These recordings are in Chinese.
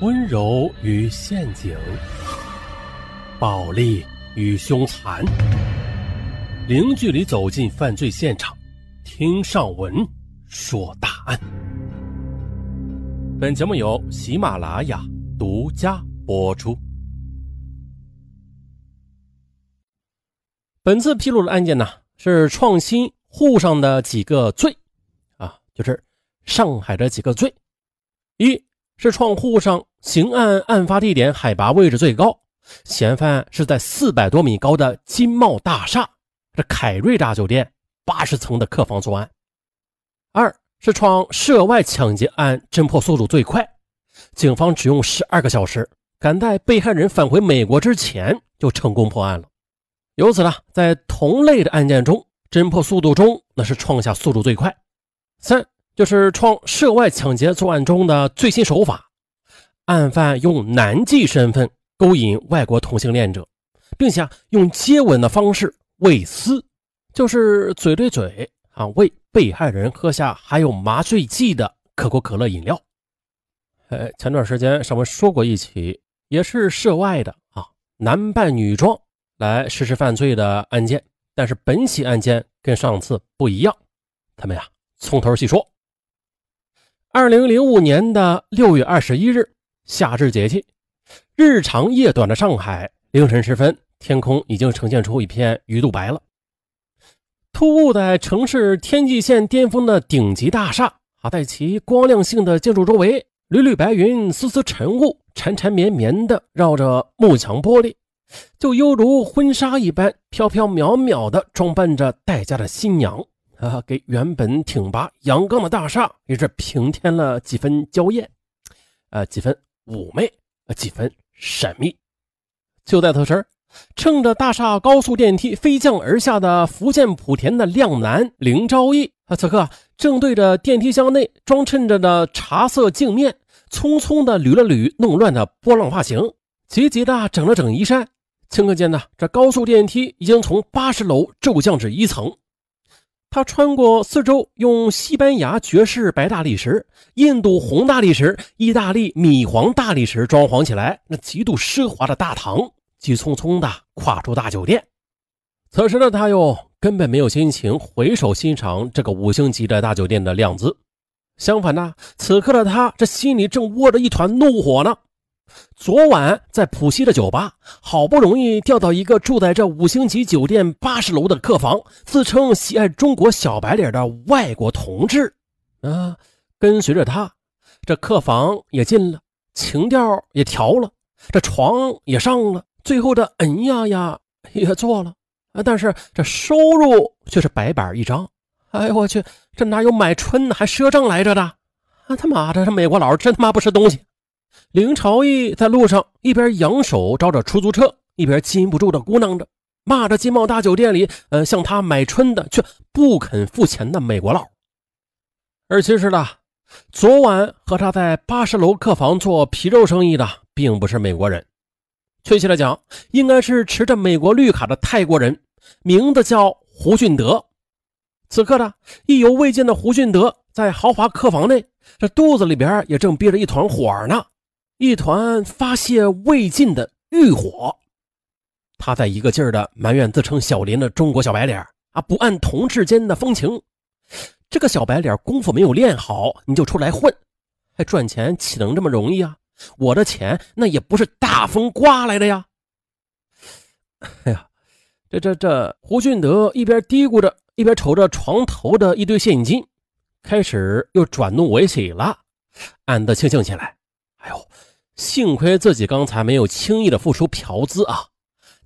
温柔与陷阱，暴力与凶残，零距离走进犯罪现场，听上文说大案。本节目由喜马拉雅独家播出。本次披露的案件呢，是创新沪上的几个罪，啊，就是上海的几个罪，一。是创沪上刑案案发地点海拔位置最高，嫌犯是在四百多米高的金茂大厦这凯瑞大酒店八十层的客房作案。二是创涉外抢劫案侦破速度最快，警方只用十二个小时，赶在被害人返回美国之前就成功破案了。由此呢，在同类的案件中，侦破速度中那是创下速度最快。三。就是创涉外抢劫作案中的最新手法，案犯用男妓身份勾引外国同性恋者，并且用接吻的方式喂私，就是嘴对嘴啊，喂被害人喝下含有麻醉剂的可口可乐饮料。呃，前段时间上文说过一起，也是涉外的啊，男扮女装来实施犯罪的案件，但是本起案件跟上次不一样，咱们呀从头细说。二零零五年的六月二十一日，夏至节气，日长夜短的上海，凌晨时分，天空已经呈现出一片鱼肚白了。突兀在城市天际线巅峰的顶级大厦，啊，在其光亮性的建筑周围，缕缕白云、丝丝晨雾，缠缠绵绵的绕着幕墙玻璃，就犹如婚纱一般，飘飘渺渺的装扮着待嫁的新娘。啊，给原本挺拔阳刚的大厦也是平添了几分娇艳，呃，几分妩媚，呃，几分神秘。就在此时，乘着大厦高速电梯飞降而下的福建莆田的靓男林昭义，啊，此刻正对着电梯箱内装衬着的茶色镜面，匆匆的捋了捋弄乱的波浪发型，急急的整了整衣衫。顷刻间呢，这高速电梯已经从八十楼骤降至一层。他穿过四周用西班牙爵士白大理石、印度红大理石、意大利米黄大理石装潢起来那极度奢华的大堂，急匆匆地跨出大酒店。此时的他又根本没有心情回首欣赏这个五星级的大酒店的靓姿，相反呢，此刻的他这心里正窝着一团怒火呢。昨晚在浦西的酒吧，好不容易调到一个住在这五星级酒店八十楼的客房，自称喜爱中国小白脸的外国同志，啊，跟随着他，这客房也进了，情调也调了，这床也上了，最后这嗯呀呀 也做了，啊，但是这收入却是白板一张。哎呦我去，这哪有买春呢，还赊账来着的？啊他妈的，这美国佬真他妈不是东西！林朝义在路上一边扬手招着出租车，一边禁不住的咕囔着，骂着金茂大酒店里，呃，向他买春的却不肯付钱的美国佬。而其实呢，昨晚和他在八十楼客房做皮肉生意的，并不是美国人，确切的讲，应该是持着美国绿卡的泰国人，名字叫胡俊德。此刻呢，意犹未尽的胡俊德在豪华客房内，这肚子里边也正憋着一团火呢。一团发泄未尽的欲火，他在一个劲儿的埋怨自称小林的中国小白脸啊，不按同志间的风情。这个小白脸功夫没有练好，你就出来混，还赚钱岂能这么容易啊？我的钱那也不是大风刮来的呀！哎呀，这这这，胡俊德一边嘀咕着，一边瞅着床头的一堆现金，开始又转怒为喜了，暗自庆幸起来。幸亏自己刚才没有轻易的付出嫖资啊！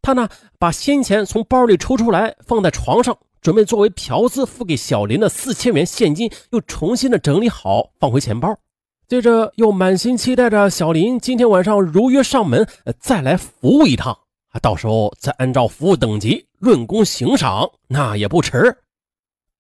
他呢，把先前从包里抽出来放在床上，准备作为嫖资付给小林的四千元现金，又重新的整理好放回钱包。接着又满心期待着小林今天晚上如约上门，再来服务一趟啊！到时候再按照服务等级论功行赏，那也不迟。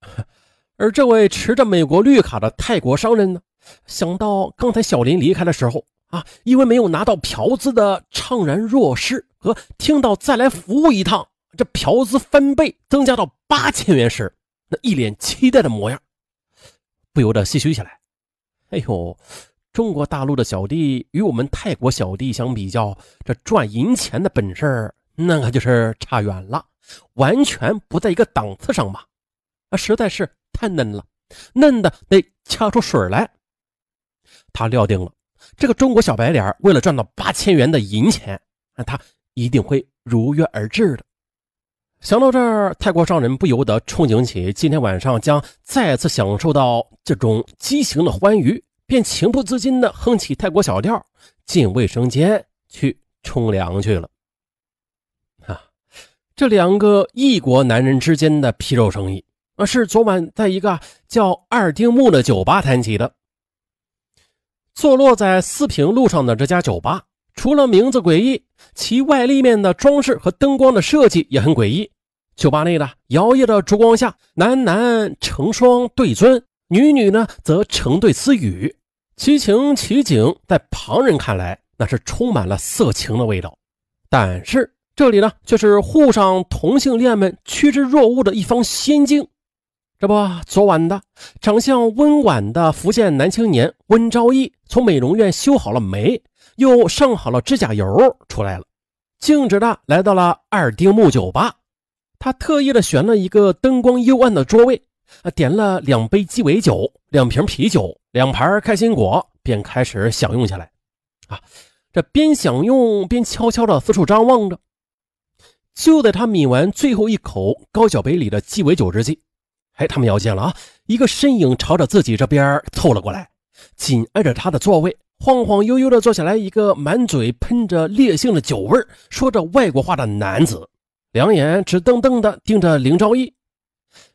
而这位持着美国绿卡的泰国商人呢，想到刚才小林离开的时候。啊，因为没有拿到嫖资的怅然若失，和听到再来服务一趟，这嫖资翻倍增加到八千元时，那一脸期待的模样，不由得唏嘘起来。哎呦，中国大陆的小弟与我们泰国小弟相比较，这赚银钱的本事那可就是差远了，完全不在一个档次上嘛！啊，实在是太嫩了，嫩的得掐出水来。他料定了，这个中国小白脸为了赚到八千元的银钱，那他一定会如约而至的。想到这儿，泰国商人不由得憧憬起今天晚上将再次享受到这种畸形的欢愉，便情不自禁地哼起泰国小调，进卫生间去冲凉去了。啊，这两个异国男人之间的皮肉生意啊，是昨晚在一个叫二丁目的酒吧谈起的。坐落在四平路上的这家酒吧。除了名字诡异，其外立面的装饰和灯光的设计也很诡异。酒吧内的摇曳的烛光下，男男成双对尊，女女呢则成对私语，其情其景，在旁人看来那是充满了色情的味道。但是这里呢，却是沪上同性恋们趋之若鹜的一方仙境。这不，昨晚的长相温婉的福建男青年温昭义，从美容院修好了眉。又上好了指甲油，出来了，径直的来到了二丁目酒吧。他特意的选了一个灯光幽暗的桌位，啊点了两杯鸡尾酒、两瓶啤酒、两盘开心果，便开始享用起来。啊，这边享用边悄悄的四处张望着。就在他抿完最后一口高脚杯里的鸡尾酒之际，哎，他们要见了啊！一个身影朝着自己这边凑了过来，紧挨着他的座位。晃晃悠悠地坐下来，一个满嘴喷着烈性的酒味说着外国话的男子，两眼直瞪瞪地盯着林昭义。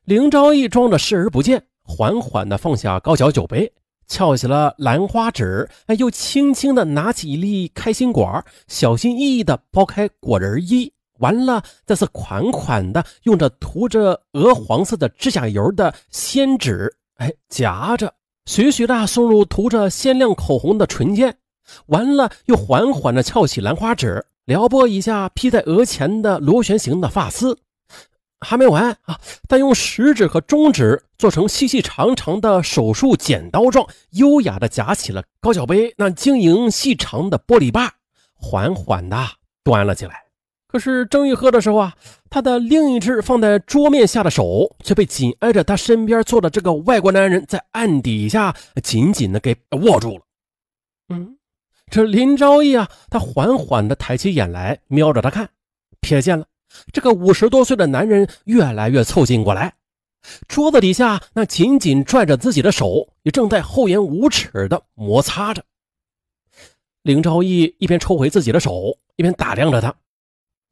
林昭义装着视而不见，缓缓地放下高脚酒杯，翘起了兰花指，哎又轻轻地拿起一粒开心果，小心翼翼地剥开果仁衣，完了再是款款的用着涂着鹅黄色的指甲油的仙纸，哎，夹着。徐徐的送入涂着鲜亮口红的唇间，完了又缓缓的翘起兰花指，撩拨一下披在额前的螺旋形的发丝。还没完啊！他用食指和中指做成细细长长的手术剪刀状，优雅的夹起了高脚杯那晶莹细长的玻璃把，缓缓的端了起来。可是正欲喝的时候啊，他的另一只放在桌面下的手却被紧挨着他身边坐的这个外国男人在案底下紧紧的给握住了。嗯，这林昭义啊，他缓缓的抬起眼来瞄着他看，瞥见了这个五十多岁的男人越来越凑近过来，桌子底下那紧紧拽着自己的手也正在厚颜无耻的摩擦着。林昭义一边抽回自己的手，一边打量着他。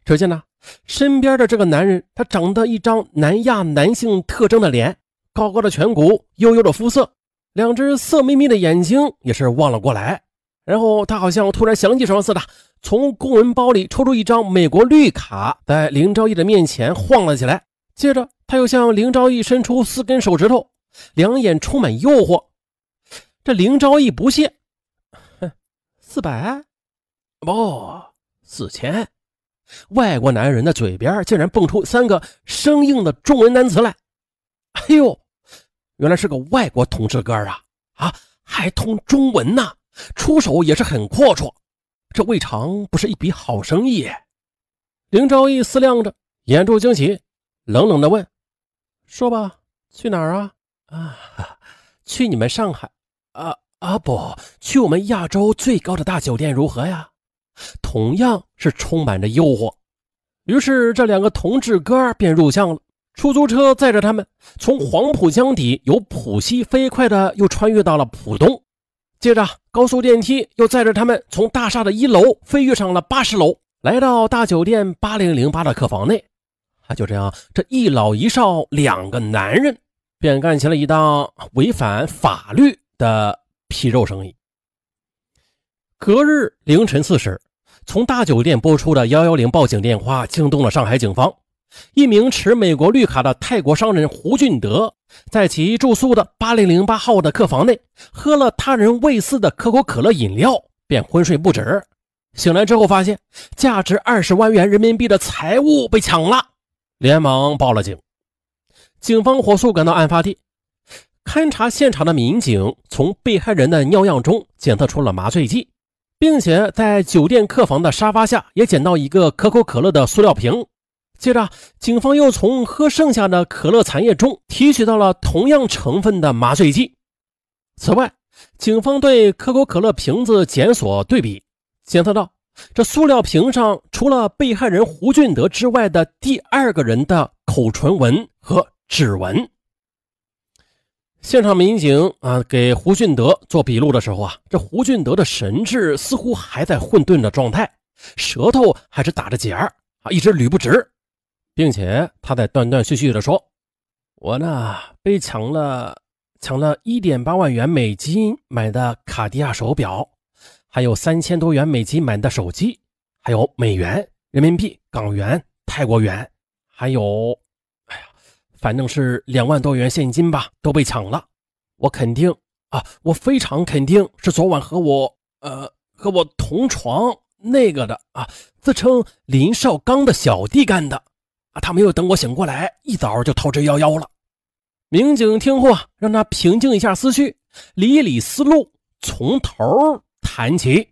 只见呢，身边的这个男人，他长得一张南亚男性特征的脸，高高的颧骨，悠悠的肤色，两只色眯眯的眼睛也是望了过来。然后他好像突然想起什么似的，从公文包里抽出一张美国绿卡，在林昭义的面前晃了起来。接着他又向林昭义伸出四根手指头，两眼充满诱惑。这林昭义不屑：“哼，四百？不，四千。”外国男人的嘴边竟然蹦出三个生硬的中文单词来，哎呦，原来是个外国同志哥啊！啊，还通中文呢，出手也是很阔绰，这未尝不是一笔好生意。林昭义思量着，眼珠惊喜，冷冷的问：“说吧，去哪儿啊？啊，去你们上海？啊啊，不去我们亚洲最高的大酒店如何呀？”同样是充满着诱惑，于是这两个同志哥便入巷了。出租车载着他们从黄浦江底由浦西飞快的又穿越到了浦东，接着高速电梯又载着他们从大厦的一楼飞跃上了八十楼，来到大酒店八零零八的客房内。啊就这样，这一老一少两个男人便干起了一档违反法律的皮肉生意。隔日凌晨四时。从大酒店拨出的幺幺零报警电话惊动了上海警方。一名持美国绿卡的泰国商人胡俊德，在其住宿的八零零八号的客房内，喝了他人喂饲的可口可乐饮料，便昏睡不止。醒来之后，发现价值二十万元人民币的财物被抢了，连忙报了警。警方火速赶到案发地，勘察现场的民警从被害人的尿样中检测出了麻醉剂，并且在酒店客房的沙发下也捡到一个可口可乐的塑料瓶。接着，警方又从喝剩下的可乐残液中提取到了同样成分的麻醉剂。此外，警方对可口可乐瓶子检索对比，检测到这塑料瓶上除了被害人胡俊德之外的第二个人的口唇纹和指纹。现场民警啊，给胡俊德做笔录的时候啊，这胡俊德的神志似乎还在混沌的状态，舌头还是打着结儿啊，一直捋不直，并且他在断断续续的说：“我呢被抢了，抢了一点八万元美金买的卡地亚手表，还有三千多元美金买的手机，还有美元、人民币、港元、泰国元，还有。”反正是两万多元现金吧，都被抢了。我肯定啊，我非常肯定是昨晚和我呃和我同床那个的啊，自称林少刚的小弟干的啊。他没有等我醒过来，一早就逃之夭夭了。民警听后啊，让他平静一下思绪，理理思路，从头谈起。